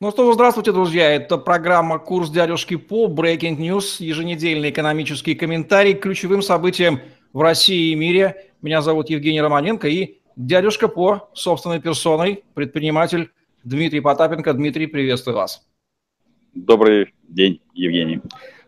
Ну что ж, здравствуйте, друзья. Это программа «Курс дядюшки по» Breaking News, еженедельный экономический комментарий к ключевым событиям в России и мире. Меня зовут Евгений Романенко и дядюшка по собственной персоной, предприниматель Дмитрий Потапенко. Дмитрий, приветствую вас. Добрый день, Евгений.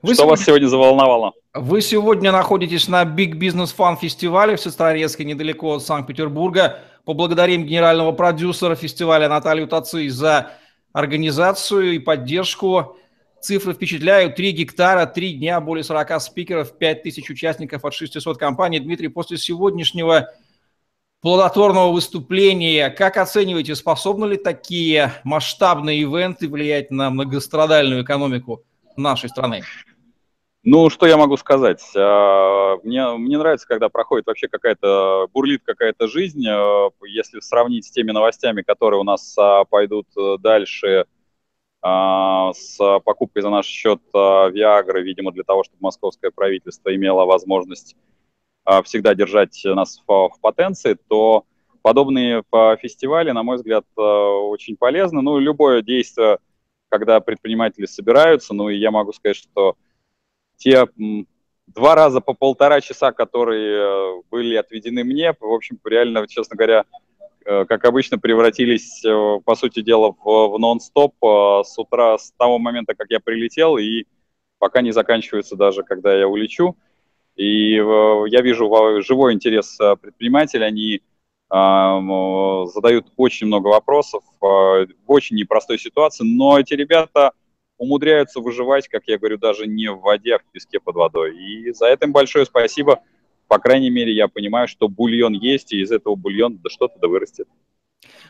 Вы Что сегодня... вас сегодня заволновало? Вы сегодня находитесь на Big Business Fun фестивале в Сестрорецке, недалеко от Санкт-Петербурга. Поблагодарим генерального продюсера фестиваля Наталью Таци за организацию и поддержку. Цифры впечатляют. 3 гектара, 3 дня, более 40 спикеров, 5 тысяч участников от 600 компаний. Дмитрий, после сегодняшнего плодотворного выступления, как оцениваете, способны ли такие масштабные ивенты влиять на многострадальную экономику нашей страны? Ну, что я могу сказать? А, мне, мне нравится, когда проходит вообще какая-то, бурлит какая-то жизнь. А, если сравнить с теми новостями, которые у нас а, пойдут э, дальше с покупкой за наш счет Виагры, видимо, для того, чтобы московское правительство имело возможность всегда держать нас в, в потенции, то подобные фестивали, на мой взгляд, очень полезны. Ну, любое действие, когда предприниматели собираются, ну, и я могу сказать, что те два раза по полтора часа, которые э, были отведены мне, в общем, реально, честно говоря, э, как обычно, превратились, э, по сути дела, в, в нон-стоп с утра, с того момента, как я прилетел, и пока не заканчивается даже, когда я улечу. И я вижу живой интерес предпринимателей, они задают очень много вопросов в очень непростой ситуации, но эти ребята умудряются выживать, как я говорю, даже не в воде, а в песке под водой. И за это им большое спасибо. По крайней мере, я понимаю, что бульон есть, и из этого бульона да что-то да вырастет.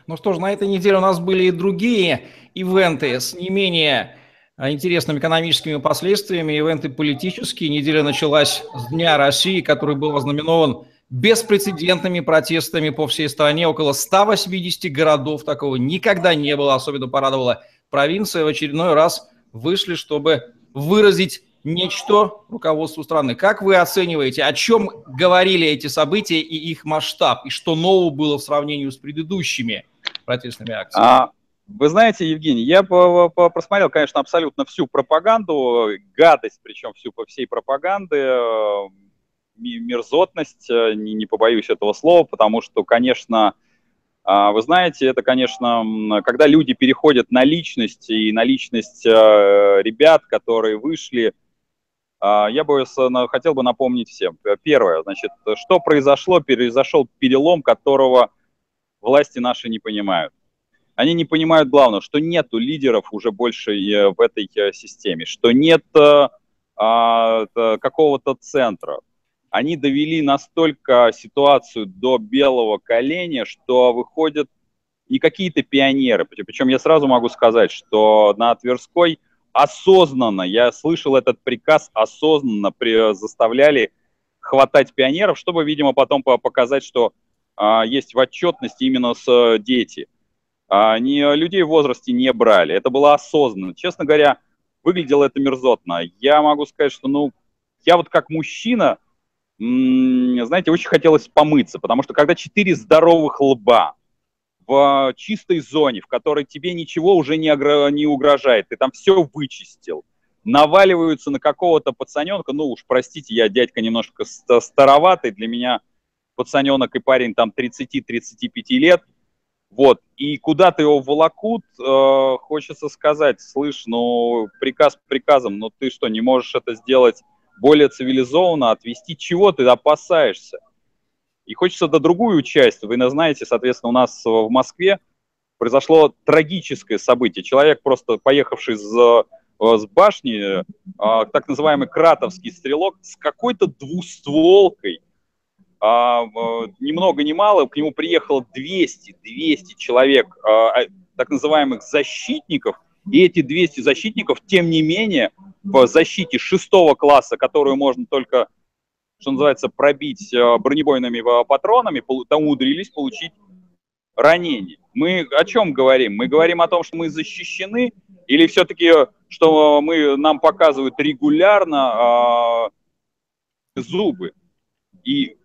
Ну что ж, на этой неделе у нас были и другие ивенты с не менее а, интересными экономическими последствиями, ивенты политические. Неделя началась с Дня России, который был ознаменован беспрецедентными протестами по всей стране. Около 180 городов такого никогда не было. Особенно порадовала провинция в очередной раз вышли, чтобы выразить нечто руководству страны. Как вы оцениваете, о чем говорили эти события и их масштаб, и что нового было в сравнении с предыдущими протестными акциями? А, вы знаете, Евгений, я просмотрел, конечно, абсолютно всю пропаганду, гадость, причем всю по всей пропаганды, э, мерзотность, э, не, не побоюсь этого слова, потому что, конечно, вы знаете, это, конечно, когда люди переходят на личность и на личность э, ребят, которые вышли, а, я бы хотел бы напомнить всем. Первое, значит, что произошло? Произошел перелом, которого власти наши не понимают. Они не понимают главного, что нету лидеров уже больше э, в этой э, системе, что нет а, какого-то центра они довели настолько ситуацию до белого коленя, что выходят и какие-то пионеры. Причем я сразу могу сказать, что на Тверской осознанно, я слышал этот приказ, осознанно при, заставляли хватать пионеров, чтобы, видимо, потом показать, что а, есть в отчетности именно с дети. А, не, людей в возрасте не брали. Это было осознанно. Честно говоря, выглядело это мерзотно. Я могу сказать, что, ну, я вот как мужчина, знаете, очень хотелось помыться, потому что когда четыре здоровых лба в чистой зоне, в которой тебе ничего уже не, не угрожает, ты там все вычистил, наваливаются на какого-то пацаненка, ну уж простите, я дядька немножко староватый, для меня пацаненок и парень там 30-35 лет, вот, и куда ты его волокут, э, хочется сказать, слышь, ну, приказ приказом, но ты что, не можешь это сделать более цивилизованно отвести, чего ты опасаешься. И хочется до другую часть. Вы знаете, соответственно, у нас в Москве произошло трагическое событие. Человек, просто поехавший с, с башни, а, так называемый кратовский стрелок, с какой-то двустволкой, а, ни много ни мало, к нему приехало 200, 200 человек, а, так называемых защитников, и эти 200 защитников, тем не менее, в защите шестого класса, которую можно только, что называется, пробить э, бронебойными э, патронами, там умудрились получить ранение. Мы о чем говорим? Мы говорим о том, что мы защищены, или все-таки, что мы, нам показывают регулярно э, зубы? И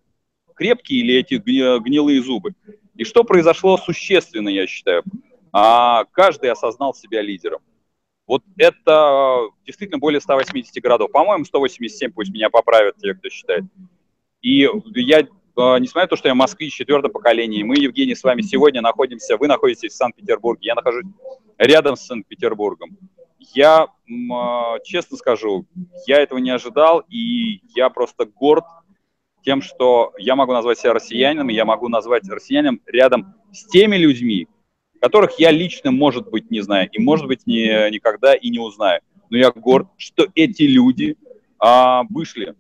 крепкие ли эти гнилые зубы? И что произошло существенно, я считаю? А, каждый осознал себя лидером. Вот это действительно более 180 городов. По-моему, 187, пусть меня поправят те, кто считает. И я Э, несмотря на то, что я москвич четвертого поколения, мы, Евгений, с вами сегодня находимся, вы находитесь в Санкт-Петербурге, я нахожусь рядом с Санкт-Петербургом. Я, э, честно скажу, я этого не ожидал, и я просто горд тем, что я могу назвать себя россиянином, и я могу назвать россиянином рядом с теми людьми, которых я лично, может быть, не знаю, и, может быть, не, никогда и не узнаю. Но я горд, что эти люди а, вышли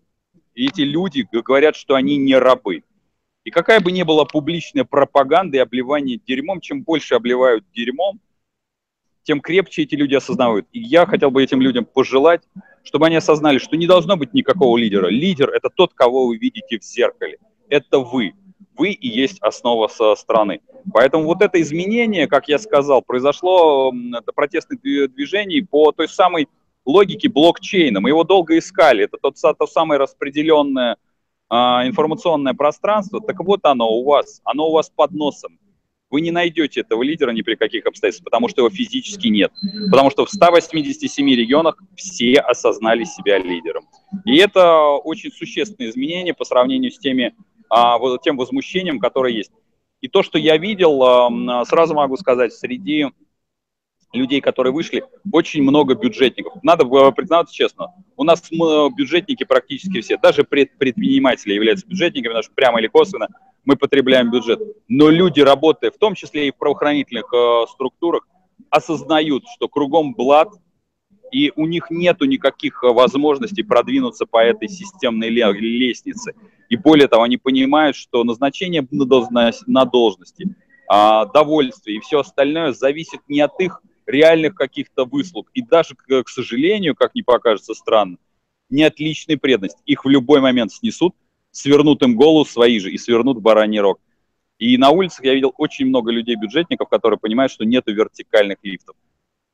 и эти люди говорят, что они не рабы. И какая бы ни была публичная пропаганда и обливание дерьмом, чем больше обливают дерьмом, тем крепче эти люди осознают. И я хотел бы этим людям пожелать, чтобы они осознали, что не должно быть никакого лидера. Лидер – это тот, кого вы видите в зеркале. Это вы. Вы и есть основа со страны. Поэтому вот это изменение, как я сказал, произошло до протестных движений по той самой логики блокчейна. Мы его долго искали. Это тот, то самое распределенное а, информационное пространство. Так вот оно у вас. Оно у вас под носом. Вы не найдете этого лидера ни при каких обстоятельствах, потому что его физически нет. Потому что в 187 регионах все осознали себя лидером. И это очень существенное изменение по сравнению с теми, а, вот тем возмущением, которое есть. И то, что я видел, а, сразу могу сказать, среди людей, которые вышли, очень много бюджетников. Надо признаться честно, у нас бюджетники практически все, даже предприниматели являются бюджетниками, что прямо или косвенно мы потребляем бюджет. Но люди, работая в том числе и в правоохранительных э, структурах, осознают, что кругом блат, и у них нет никаких возможностей продвинуться по этой системной лестнице. И более того, они понимают, что назначение на должности, а, довольствие и все остальное зависит не от их реальных каких-то выслуг. И даже, к, сожалению, как не покажется странно, не от личной преданности. Их в любой момент снесут, свернут им голову свои же и свернут бараний рог. И на улицах я видел очень много людей-бюджетников, которые понимают, что нет вертикальных лифтов.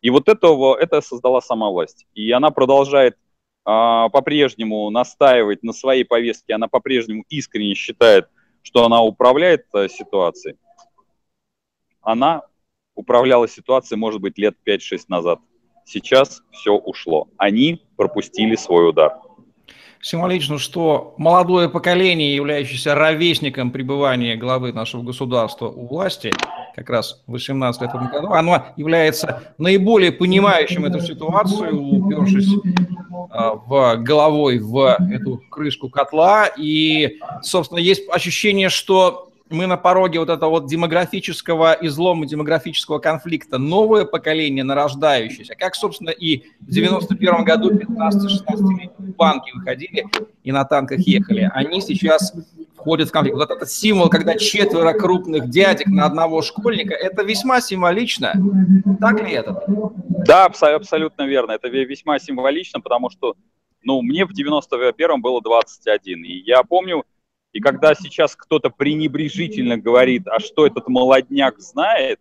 И вот этого, это создала сама власть. И она продолжает по-прежнему настаивать на своей повестке, она по-прежнему искренне считает, что она управляет а, ситуацией. Она управляла ситуацией, может быть, лет 5-6 назад. Сейчас все ушло. Они пропустили свой удар. Символично, что молодое поколение, являющееся ровесником пребывания главы нашего государства у власти, как раз 18 в этом году, оно является наиболее понимающим эту ситуацию, упершись а, в головой в эту крышку котла. И, собственно, есть ощущение, что мы на пороге вот этого вот демографического излома, демографического конфликта. Новое поколение нарождающееся, как, собственно, и в 91 году 15-16-летние банки выходили и на танках ехали. Они сейчас входят в конфликт. Вот этот символ, когда четверо крупных дядек на одного школьника, это весьма символично. Так ли это? Да, абсолютно верно. Это весьма символично, потому что ну, мне в 91-м было 21. И я помню, и когда сейчас кто-то пренебрежительно говорит, а что этот молодняк знает,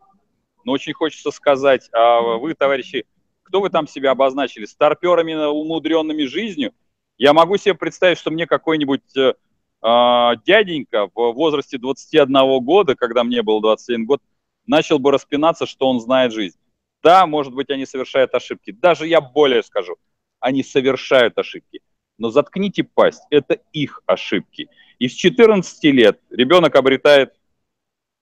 но очень хочется сказать, а вы, товарищи, кто вы там себя обозначили? Старперами, умудренными жизнью? Я могу себе представить, что мне какой-нибудь э, э, дяденька в возрасте 21 года, когда мне был 21 год, начал бы распинаться, что он знает жизнь. Да, может быть, они совершают ошибки. Даже я более скажу, они совершают ошибки. Но заткните пасть, это их ошибки. И с 14 лет ребенок обретает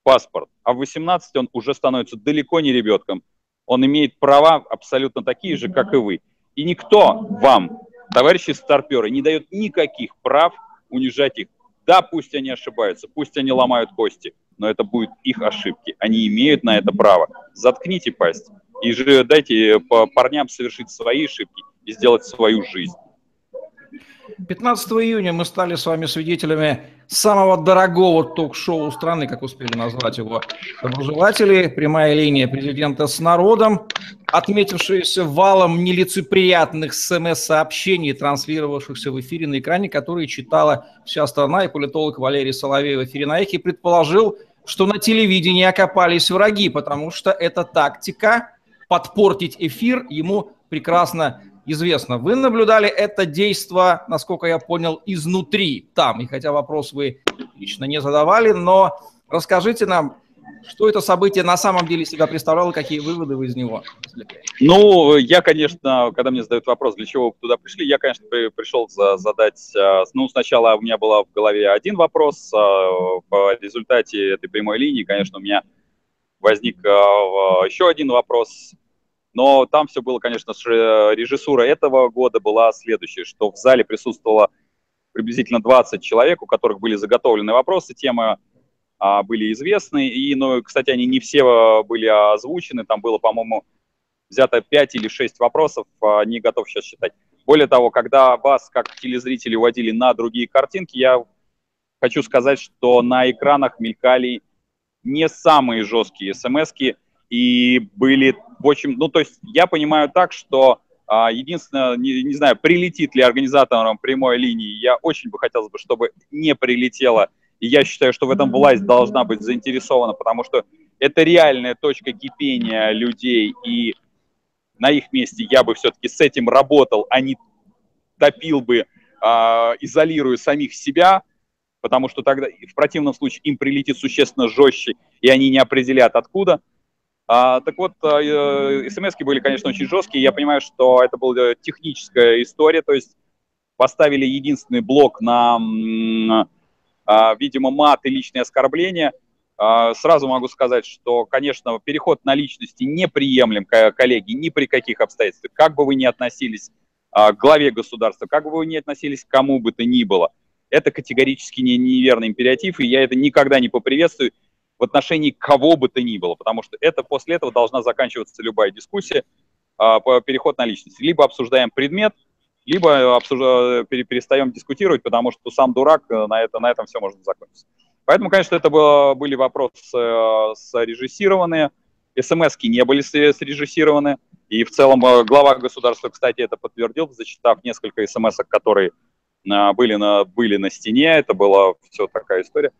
паспорт, а в 18 он уже становится далеко не ребенком. Он имеет права абсолютно такие же, как и вы. И никто вам, товарищи старперы, не дает никаких прав унижать их. Да, пусть они ошибаются, пусть они ломают кости, но это будут их ошибки. Они имеют на это право. Заткните пасть и же дайте парням совершить свои ошибки и сделать свою жизнь. 15 июня мы стали с вами свидетелями самого дорогого ток-шоу страны, как успели назвать его. Доброжелатели, прямая линия президента с народом, отметившаяся валом нелицеприятных смс-сообщений, транслировавшихся в эфире на экране, которые читала вся страна, и политолог Валерий Соловей в эфире на эхе предположил, что на телевидении окопались враги, потому что эта тактика подпортить эфир ему прекрасно известно. Вы наблюдали это действо, насколько я понял, изнутри там. И хотя вопрос вы лично не задавали, но расскажите нам, Что это событие на самом деле себя представляло, какие выводы вы из него извлекли? Ну, я, конечно, когда мне задают вопрос, для чего вы туда пришли, я, конечно, при, пришел за, задать, а, ну, сначала у меня был в голове один вопрос, а, по результате этой прямой линии, конечно, у меня возник а, еще один вопрос, но там все было, конечно, режиссура этого года была следующая, что в зале присутствовало приблизительно 20 человек, у которых были заготовлены вопросы, темы а, были известны. И, ну, кстати, они не все а, были озвучены. Там было, по-моему, взято 5 или 6 вопросов, а, не готов сейчас считать. Более того, когда вас, как телезрители, уводили на другие картинки, я хочу сказать, что на экранах мелькали не самые жесткие смс и были в общем, ну, то есть я понимаю так, что а, единственное, не, не знаю, прилетит ли организаторам прямой линии, я очень бы хотел, бы, чтобы не прилетело и я считаю, что в этом власть должна быть заинтересована, потому что это реальная точка кипения людей, и на их месте я бы все-таки с этим работал, а не топил бы, э, изолируя самих себя, потому что тогда в противном случае им прилетит существенно жестче, и они не определят откуда. А, так вот, э, смс были, конечно, очень жесткие. Я понимаю, что это была техническая история, то есть поставили единственный блок на а, видимо, мат и личные оскорбления. А, сразу могу сказать, что, конечно, переход на личности неприемлем, коллеги, ни при каких обстоятельствах. Как бы вы ни относились а, к главе государства, как бы вы ни относились к кому бы то ни было, это категорически не, неверный императив, и я это никогда не поприветствую в отношении кого бы то ни было, потому что это после этого должна заканчиваться любая дискуссия, по переход на личность. Либо обсуждаем предмет, либо обсужда... перестаем дискутировать, потому что сам дурак, э, на, это, на этом все можно закончиться. Поэтому, конечно, это было, были вопросы э, срежиссированные, смс не были срежиссированы, и в целом э, глава государства, кстати, это подтвердил, зачитав несколько смс которые были на, были на стене, это была все такая история.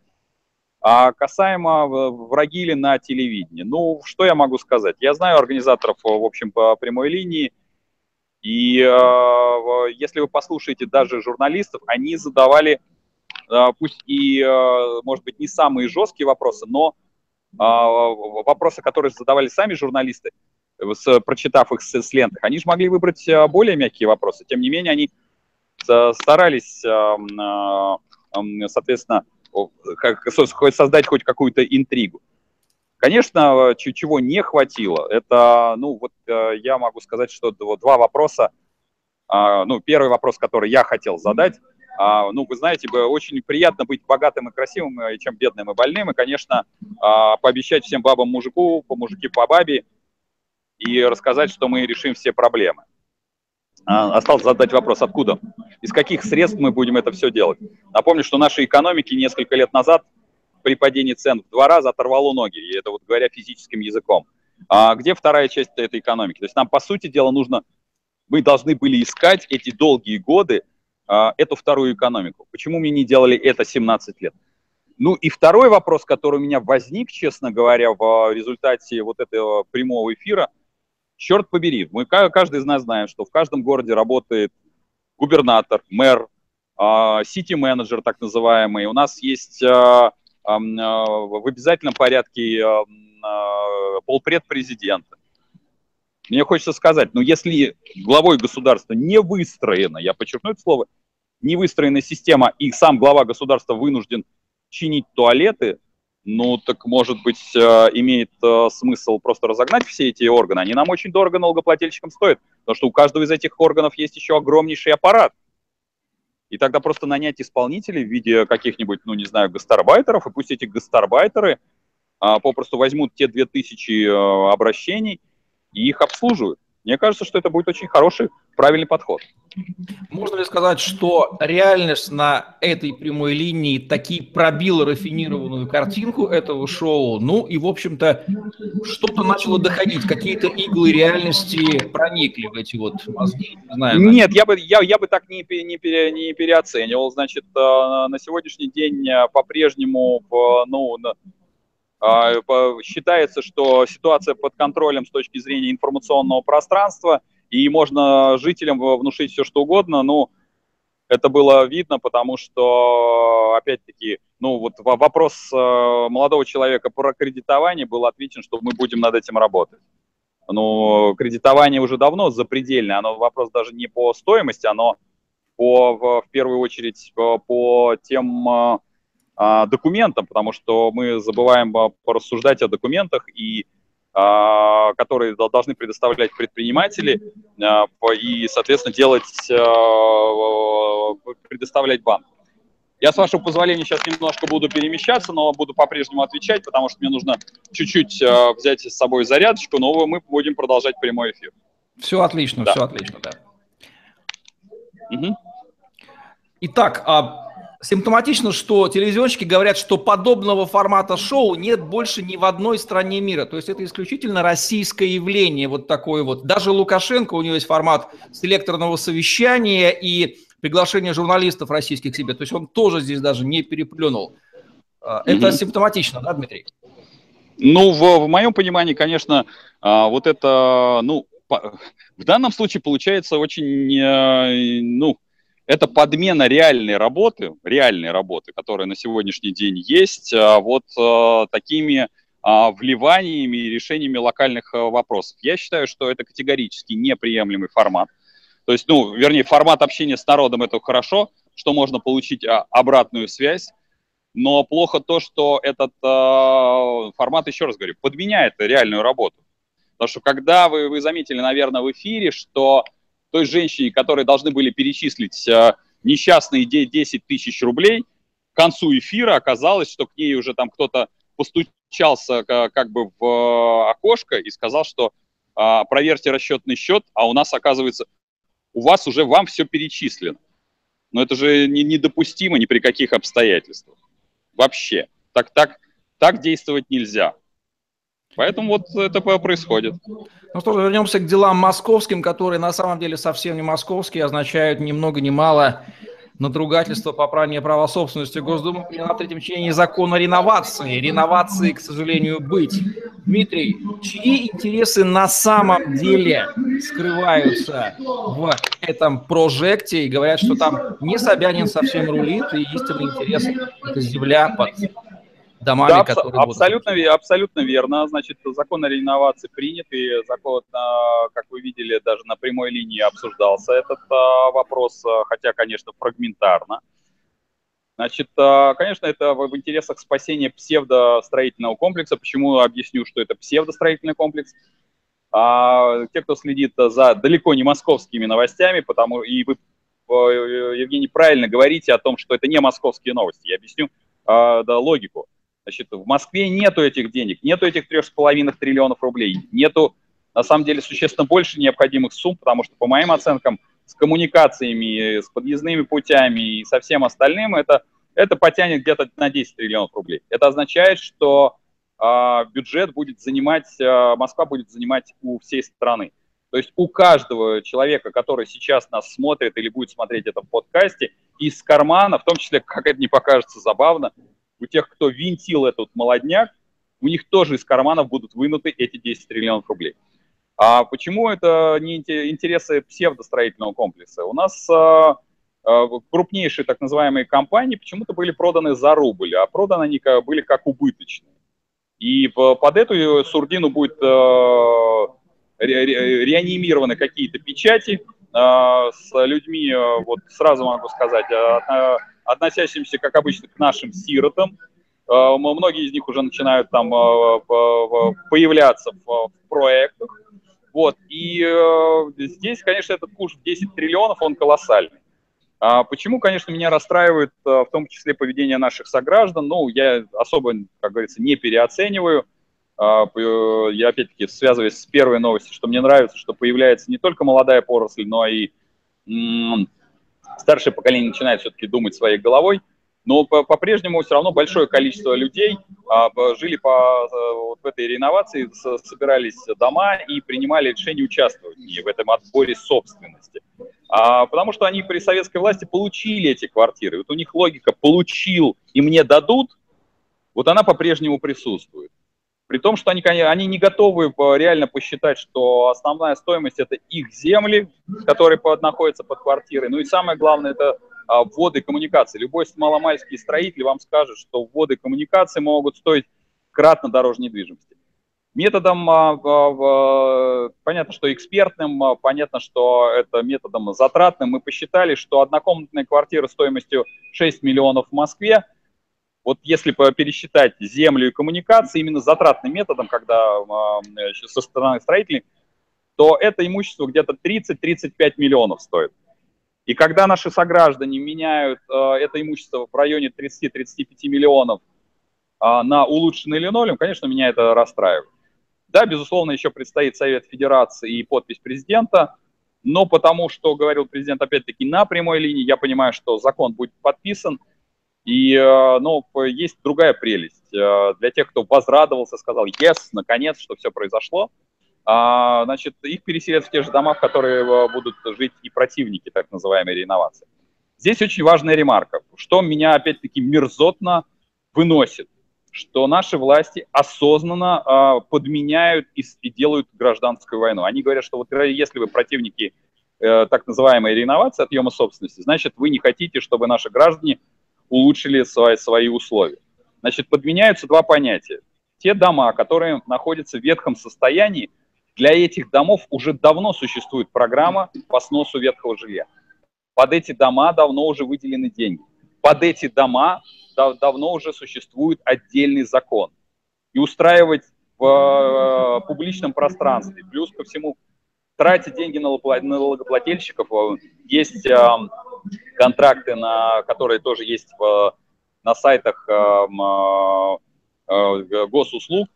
А касаемо врагили на телевидении, ну, что я могу сказать? Я знаю организаторов, в общем, по прямой линии, и э, если вы послушаете даже журналистов, они задавали, э, пусть и, э, может быть, не самые жесткие вопросы, но э, вопросы, которые задавали сами журналисты, с, прочитав их с, с лентах, они же могли выбрать э, более мягкие вопросы. Тем не менее, они старались, э, э, соответственно, создать хоть какую-то интригу. Конечно, чего не хватило, это, ну, вот э, я могу сказать, что два вопроса. А, ну, первый вопрос, который я хотел задать, а, ну, вы знаете, очень приятно быть богатым и красивым, э, чем бедным и больным, и, конечно, а, пообещать всем бабам мужику, по мужике по бабе, и рассказать, что мы решим все проблемы. Осталось задать вопрос, откуда, из каких средств мы будем это все делать. Напомню, что нашей экономике несколько лет назад при падении цен в два раза оторвало ноги, и это вот говоря физическим языком. А где вторая часть этой экономики? То есть нам, по сути дела, нужно, мы должны были искать эти долгие годы а, эту вторую экономику. Почему мы не делали это 17 лет? Ну и второй вопрос, который у меня возник, честно говоря, в результате вот этого прямого эфира, черт побери, мы каждый из нас знаем, что в каждом городе работает губернатор, мэр, сити-менеджер так называемый. У нас есть а, а, в обязательном порядке а, полпред президента. Мне хочется сказать, ну если главой государства не выстроена, я подчеркну это слово, не выстроена система, и сам глава государства вынужден чинить туалеты, ну так, может быть, а, имеет смысл просто разогнать все эти органы. Они нам очень дорого налогоплательщикам стоят, потому что у каждого из этих органов есть еще огромнейший аппарат – и тогда просто нанять исполнителей в виде каких-нибудь, ну, не знаю, гастарбайтеров, и пусть эти гастарбайтеры а, попросту возьмут те 2000 а, обращений и их обслуживают. Мне кажется, что это будет очень хороший, правильный подход. Можно ли сказать, что реальность на этой прямой линии таки пробила рафинированную картинку этого шоу? Ну и, в общем-то, что-то начало доходить, какие-то иглы реальности проникли в эти вот мозги? Не знаю, Нет, я бы, я, я бы так не, не, пере, не переоценивал. Значит, э, на сегодняшний день э, по-прежнему, ну, считается, что ситуация под контролем с точки зрения информационного пространства, и можно жителям внушить все, что угодно, но это было видно, потому что, опять-таки, ну вот вопрос э, молодого человека про кредитование был отвечен, что мы будем над этим работать. Ну, кредитование уже давно запредельное, оно вопрос даже не по стоимости, оно по, в, первую очередь по, тем а, а, документам, потому что мы забываем а, порассуждать о документах, и, а, которые должны предоставлять предприниматели а, и, соответственно, делать, а, предоставлять банк. Я, с вашего позволения, сейчас немножко буду перемещаться, но буду по-прежнему отвечать, потому что мне нужно чуть-чуть э, взять с собой зарядочку, но мы будем продолжать прямой эфир. Все отлично, да. все отлично, да. Угу. Итак, а, симптоматично, что телевизионщики говорят, что подобного формата шоу нет больше ни в одной стране мира. То есть это исключительно российское явление, вот такое вот. Даже Лукашенко, у него есть формат селекторного совещания, и приглашение журналистов российских к себе. То есть он тоже здесь даже не переплюнул. А, это mm-hmm. симптоматично, да, Дмитрий? Ну, в, в моем понимании, конечно, а, вот это, ну, в данном случае получается очень, э, ну, это подмена реальной работы, реальной работы, которая на сегодняшний день есть, а, вот э, такими вливаниями и решениями локальных вопросов. Я считаю, что это категорически неприемлемый формат. То есть, ну, вернее, формат общения с народом это хорошо, что можно получить а, обратную связь, но плохо то, что этот э, формат, еще раз говорю, подменяет реальную работу. Потому что когда вы, вы заметили, наверное, в эфире, что той женщине, которые должны были перечислить э, несчастные 10 тысяч рублей, к концу эфира оказалось, что к ней уже там кто-то постучался как бы в окошко и сказал, что э, проверьте расчетный счет, а у нас, оказывается, у вас уже вам все перечислено. Но это же не, недопустимо ни при каких обстоятельствах. Вообще. Так, так, так действовать нельзя. Поэтому вот это происходит. Ну что ж, вернемся к делам московским, которые на самом деле совсем не московские, означают ни много ни мало надругательство по правне права собственности Госдумы приняла в третьем чтении закона реновации. Реновации, к сожалению, быть. Дмитрий, чьи интересы на самом деле скрываются в этом прожекте и говорят, что там не Собянин совсем рулит, и истинный интерес – это земля под домами, да, которые абсолютно, будут. абсолютно верно. Значит, закон о реновации принят, и закон, а, как вы видели, даже на прямой линии обсуждался этот а, вопрос, а, хотя, конечно, фрагментарно. Значит, конечно, это в интересах спасения псевдостроительного комплекса. Почему объясню, что это псевдостроительный комплекс? А, те, кто следит за далеко не московскими новостями, потому и вы, Евгений, правильно говорите о том, что это не московские новости. Я объясню да, логику. Значит, в Москве нету этих денег, нету этих трех с половиной триллионов рублей, нету, на самом деле, существенно больше необходимых сумм, потому что, по моим оценкам, с коммуникациями, с подъездными путями и со всем остальным, это, это потянет где-то на 10 триллионов рублей. Это означает, что э, бюджет будет занимать, э, Москва будет занимать у всей страны. То есть у каждого человека, который сейчас нас смотрит или будет смотреть это в подкасте, из кармана, в том числе, как это не покажется забавно, у тех, кто винтил этот молодняк, у них тоже из карманов будут вынуты эти 10 триллионов рублей. А почему это не интересы псевдостроительного комплекса? У нас а, а, крупнейшие так называемые компании почему-то были проданы за рубль, а проданы они были как убыточные. И под эту сурдину будет а, реанимированы какие-то печати с людьми, вот сразу могу сказать, относящимся, как обычно, к нашим сиротам. Э, многие из них уже начинают там э, появляться в проектах. Вот. И э, здесь, конечно, этот куш в 10 триллионов, он колоссальный. А почему, конечно, меня расстраивает в том числе поведение наших сограждан? Ну, я особо, как говорится, не переоцениваю. А, я, опять-таки, связываюсь с первой новостью, что мне нравится, что появляется не только молодая поросль, но и старшее поколение начинает все-таки думать своей головой, но по-прежнему все равно большое количество людей а, жили по э, вот в этой реновации, собирались дома и принимали решение участвовать в этом отборе собственности. А, потому что они при советской власти получили эти квартиры. Вот у них логика «получил и мне дадут», вот она по-прежнему присутствует. При том, что они, они не готовы э, реально посчитать, что основная стоимость – это их земли, которые под, находятся под квартирой. Ну и самое главное – это а, вводы коммуникации. Любой маломальский строитель вам скажет, что вводы коммуникации могут стоить кратно дороже недвижимости. Методом, а, понятно, что экспертным, понятно, что это методом затратным, мы посчитали, что однокомнатная квартира стоимостью 6 миллионов в Москве, вот если пересчитать землю и коммуникации именно затратным методом, когда со стороны строителей, то это имущество где-то 30-35 миллионов стоит. И когда наши сограждане меняют э, это имущество в районе 30-35 миллионов э, на улучшенный линолеум, конечно, меня это расстраивает. Да, безусловно, еще предстоит Совет Федерации и подпись президента, но потому что, говорил президент, опять-таки, на прямой линии, я понимаю, что закон будет подписан, и, э, ну, есть другая прелесть. Э, для тех, кто возрадовался, сказал, yes, наконец, что все произошло – а, значит, их переселят в те же дома, в которые э, будут жить и противники так называемой реновации. Здесь очень важная ремарка, что меня опять-таки мерзотно выносит, что наши власти осознанно э, подменяют и, делают гражданскую войну. Они говорят, что вот если вы противники так называемой реновации, отъема собственности, значит, вы не хотите, чтобы наши граждане улучшили свои, свои условия. Значит, подменяются два понятия. Те дома, которые находятся в ветхом состоянии, для этих домов уже давно существует программа по сносу ветхого жилья. Под эти дома давно уже выделены деньги. Под эти дома дав давно уже существует отдельный закон. И устраивать в э, публичном пространстве, плюс ко всему тратить деньги на налогоплательщиков. Э, есть э, контракты, на, которые тоже есть в, на сайтах э, э, госуслуг,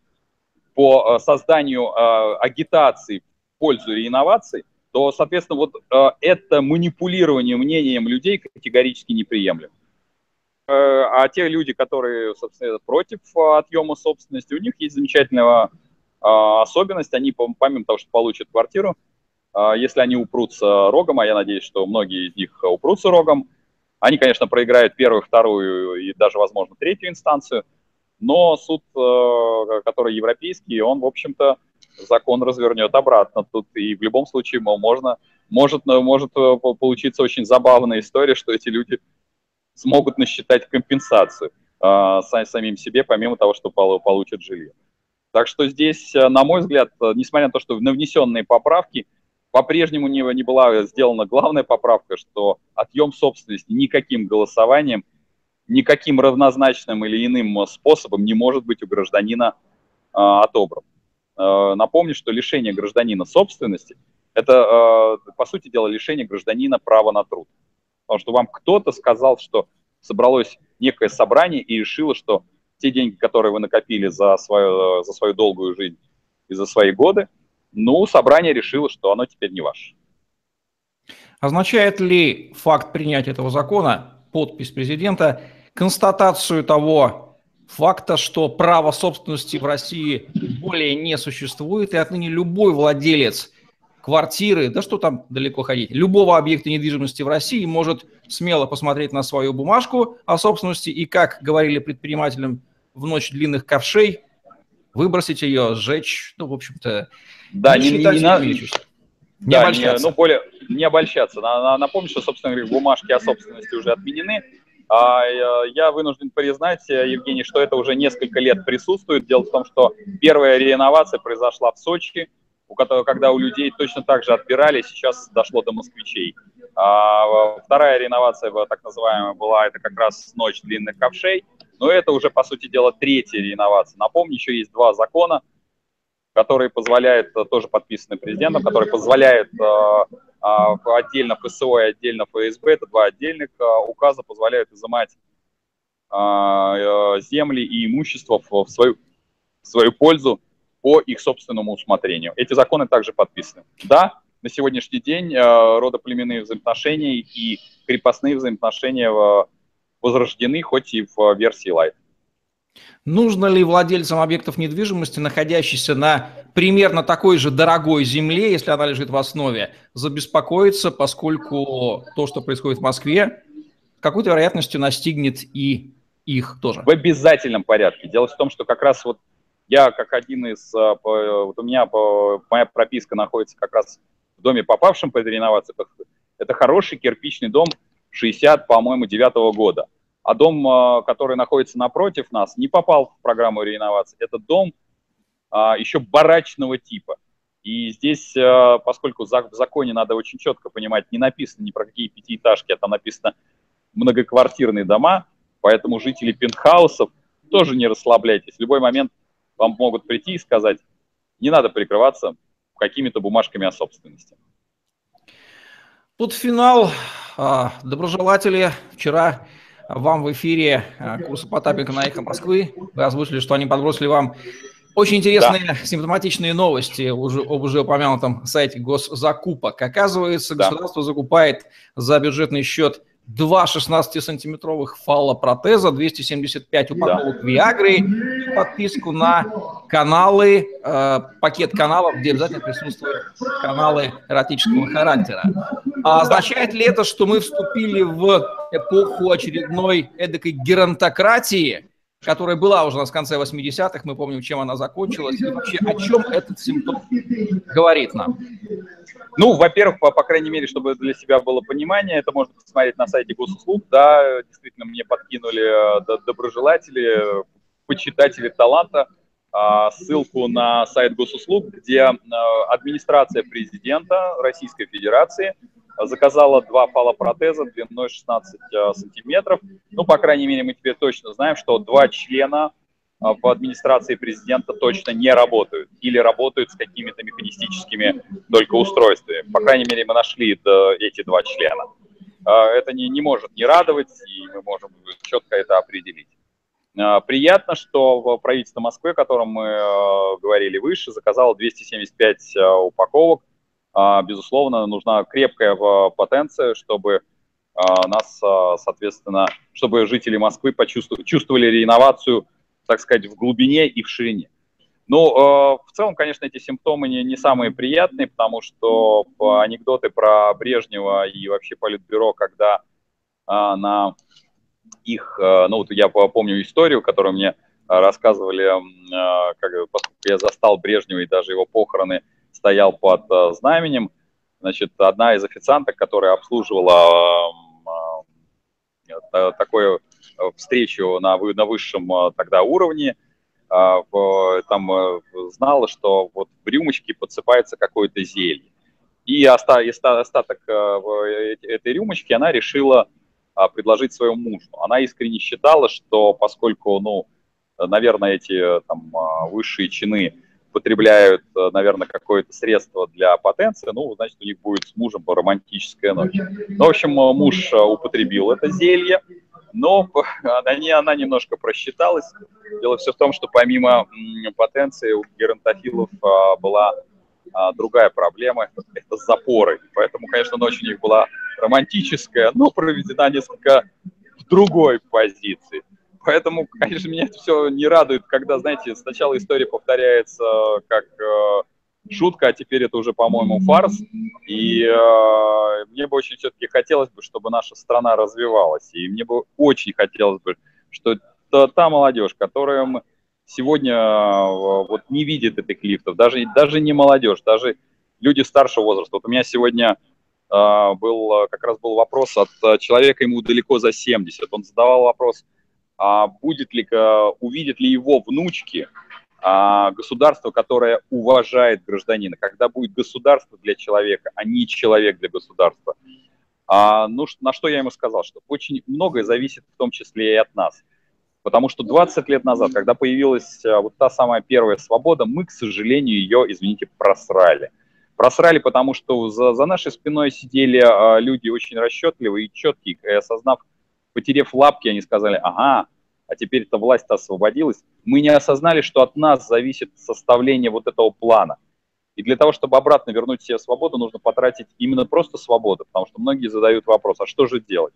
по э, созданию агитации в пользу реинноваций, то, соответственно, вот это манипулирование мнением людей категорически неприемлемо. А те люди, которые, собственно, против отъема собственности, у них есть замечательная особенность, они, помимо того, что получат квартиру, если они упрутся рогом, а я надеюсь, что многие из них упрутся рогом, они, конечно, проиграют первую, вторую и даже, возможно, третью инстанцию – но суд, э, который европейский, он, в общем-то, закон развернет обратно. Тут и в любом случае можно, может, может э, получиться очень забавная история, что эти люди смогут насчитать компенсацию э, самим себе, помимо того, что получат жилье. Так что здесь, на мой взгляд, несмотря на то, что на внесенные поправки, по-прежнему не, не была сделана главная поправка, что отъем собственности никаким голосованием никаким равнозначным или иным способом не может быть у гражданина э, отобран. Э, напомню, что лишение гражданина собственности – это, э, по сути дела, лишение гражданина права на труд. Потому что вам кто-то сказал, что собралось некое собрание и решило, что те деньги, которые вы накопили за свою, за свою долгую жизнь и за свои годы, ну, собрание решило, что оно теперь не ваше. Означает ли факт принятия этого закона подпись президента, констатацию того факта, что право собственности в России более не существует, и отныне любой владелец квартиры, да что там далеко ходить, любого объекта недвижимости в России может смело посмотреть на свою бумажку о собственности и, как говорили предпринимателям в ночь длинных ковшей, выбросить ее, сжечь, ну, в общем-то, да, не, не, не, не, не да, обольщаться. Не, ну, более, не обольщаться. Напомню, что, собственно говоря, бумажки о собственности уже отменены. А, э, я вынужден признать, э, Евгений, что это уже несколько лет присутствует. Дело в том, что первая реновация произошла в Сочи, у которого, когда у людей точно так же отбирали, сейчас дошло до москвичей. А вторая реновация, так называемая, была это как раз ночь длинных ковшей, но это уже, по сути дела, третья реновация. Напомню, еще есть два закона – который позволяет, э, тоже подписанный президентом, который позволяет э, а, отдельно ФСО и отдельно ФСБ, это два отдельных э, указа, позволяют изымать земли и имущество в свою, в свою пользу по их собственному усмотрению. Эти законы также подписаны. Да, на сегодняшний день родоплеменные взаимоотношения и крепостные взаимоотношения возрождены, хоть и в версии Light. Нужно ли владельцам объектов недвижимости, находящихся на примерно такой же дорогой земле, если она лежит в основе, забеспокоиться, поскольку то, что происходит в Москве, какой-то вероятностью настигнет и их тоже? В обязательном порядке. Дело в том, что как раз вот я как один из, а, вот у меня моя прописка находится как раз в доме, попавшем под реновацию. Это хороший кирпичный дом 60, по-моему, 9 года. А дом, а, который находится напротив нас, не попал в программу реинновации. Это дом а, еще барачного типа. И здесь, а, поскольку в законе надо очень четко понимать, не написано ни про какие пятиэтажки, а там написано многоквартирные дома, поэтому жители пентхаусов тоже не расслабляйтесь. В любой момент вам могут прийти и сказать, не надо прикрываться какими-то бумажками о собственности. Под финал, доброжелатели, вчера вам в эфире э, курса Потапенко на эхо Москвы. Вы озвучили, что они подбросили вам очень интересные, да. симптоматичные новости уже, об уже упомянутом сайте госзакупок. Оказывается, да. государство закупает за бюджетный счет два 16-сантиметровых фаллопротеза, 275 упаковок. Виагры и подписку на каналы, э, пакет каналов, где обязательно присутствуют каналы эротического характера. А означает ли это, что мы вступили в эпоху очередной эдакой геронтократии, которая была уже у нас в конце 80-х, мы помним, чем она закончилась, и вообще о чем этот симптом говорит нам? Ну, во-первых, по, по крайней мере, чтобы для себя было понимание, это можно посмотреть на сайте госуслуг, да, действительно, мне подкинули э, доброжелатели, почитатели таланта, а, ссылку на сайт госуслуг, где э, администрация президента Российской Федерации заказала два фалопротеза длиной 16 э, сантиметров. Ну, по крайней мере, мы теперь точно знаем, что два члена э, в администрации президента точно не работают или работают с какими-то механистическими только устройствами. По крайней мере, мы нашли эти два члена. Э, это не, не может не радовать, и мы можем четко это определить. Приятно, что правительство Москвы, о котором мы говорили выше, заказало 275 упаковок а, безусловно, нужна крепкая потенция, чтобы а, нас, а, соответственно, чтобы жители Москвы почувствовали, чувствовали реинновацию, так сказать, в глубине и в ширине. Ну, в целом, конечно, эти симптомы не, не самые приятные, потому что анекдоты про Брежнева и вообще Политбюро, когда на их, ну вот я помню историю, которую мне рассказывали, как, поскольку я застал Брежнева и даже его похороны стоял под э, знаменем. Значит, одна из официанток, которая обслуживала э, такую э, встречу на, на высшем тогда уровне, там знала, что вот в рюмочке подсыпается какое-то зелье. И остаток этой рюмочки она решила предложить своему мужу. Она искренне считала, что поскольку, ну, наверное, эти там высшие чины употребляют, э, наверное, какое-то средство для потенции, ну, значит, у них будет с мужем романтическая ночь. Ну, в общем, э, муж э, употребил это зелье, но она, она немножко просчиталась. Дело все в том, что помимо потенции у геронтофилов была другая проблема – это запоры. Поэтому, конечно, ночь у них была романтическая, но проведена несколько в другой позиции. Поэтому, конечно, меня это все не радует, когда, знаете, сначала история повторяется как э, шутка, а теперь это уже, по-моему, фарс. И э, мне бы очень все-таки хотелось бы, чтобы наша страна развивалась. И мне бы очень хотелось бы, что та, та молодежь, которая сегодня э, вот не видит этих лифтов, даже, даже не молодежь, даже люди старшего возраста. Вот у меня сегодня э, был, как раз был вопрос от э, человека, ему далеко за 70. Он задавал вопрос, а будет ли, увидят ли его внучки а, государство, которое уважает гражданина, когда будет государство для человека, а не человек для государства. А, ну, на что я ему сказал, что очень многое зависит в том числе и от нас. Потому что 20 лет назад, когда появилась а, вот та самая первая свобода, мы, к сожалению, ее, извините, просрали. Просрали, потому что за, за нашей спиной сидели а, люди очень расчетливые и четкие, осознав потерев лапки, они сказали, ага, а теперь эта власть освободилась. Мы не осознали, что от нас зависит составление вот этого плана. И для того, чтобы обратно вернуть себе свободу, нужно потратить именно просто свободу, потому что многие задают вопрос, а что же делать?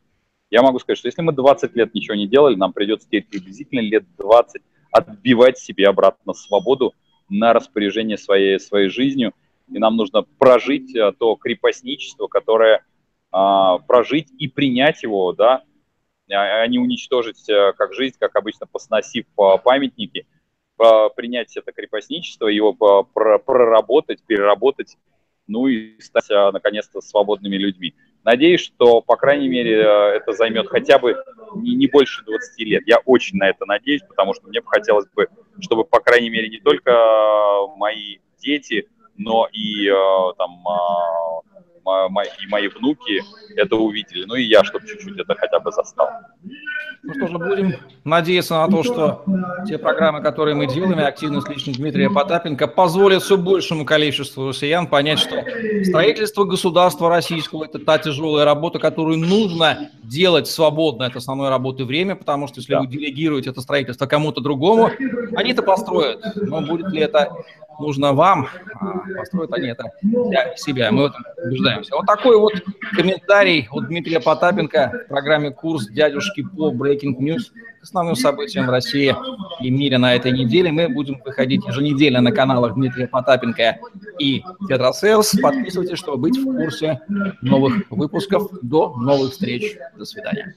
Я могу сказать, что если мы 20 лет ничего не делали, нам придется теперь приблизительно лет 20 отбивать себе обратно свободу на распоряжение своей, своей жизнью, и нам нужно прожить а, то крепостничество, которое а, прожить и принять его, да, а, а не уничтожить э, как жизнь, как обычно посносив памятники, принять это крепостничество, его проработать, переработать, ну и стать наконец-то свободными людьми. Надеюсь, что, по крайней мере, это займет хотя бы не, не больше 20 лет. Я очень на это надеюсь, потому что мне бы хотелось бы, чтобы, по крайней мере, не только мои дети, но и там и мои внуки это увидели, ну и я, чтобы чуть-чуть это хотя бы застал. Ну что же, будем надеяться на то, что те программы, которые мы делаем, и активность лично Дмитрия Потапенко позволят все большему количеству россиян понять, что строительство государства российского – это та тяжелая работа, которую нужно делать свободно от основной работы время, потому что если да. вы делегируете это строительство кому-то другому, они это построят. Но будет ли это нужно вам, а построят они это для себя. Мы в этом убеждаемся. Вот такой вот комментарий от Дмитрия Потапенко в программе «Курс дядюшки по Breaking News» к основным событиям в России и мире на этой неделе. Мы будем выходить еженедельно на каналах Дмитрия Потапенко и Тетрасейлс. Подписывайтесь, чтобы быть в курсе новых выпусков. До новых встреч. До свидания.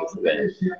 До свидания.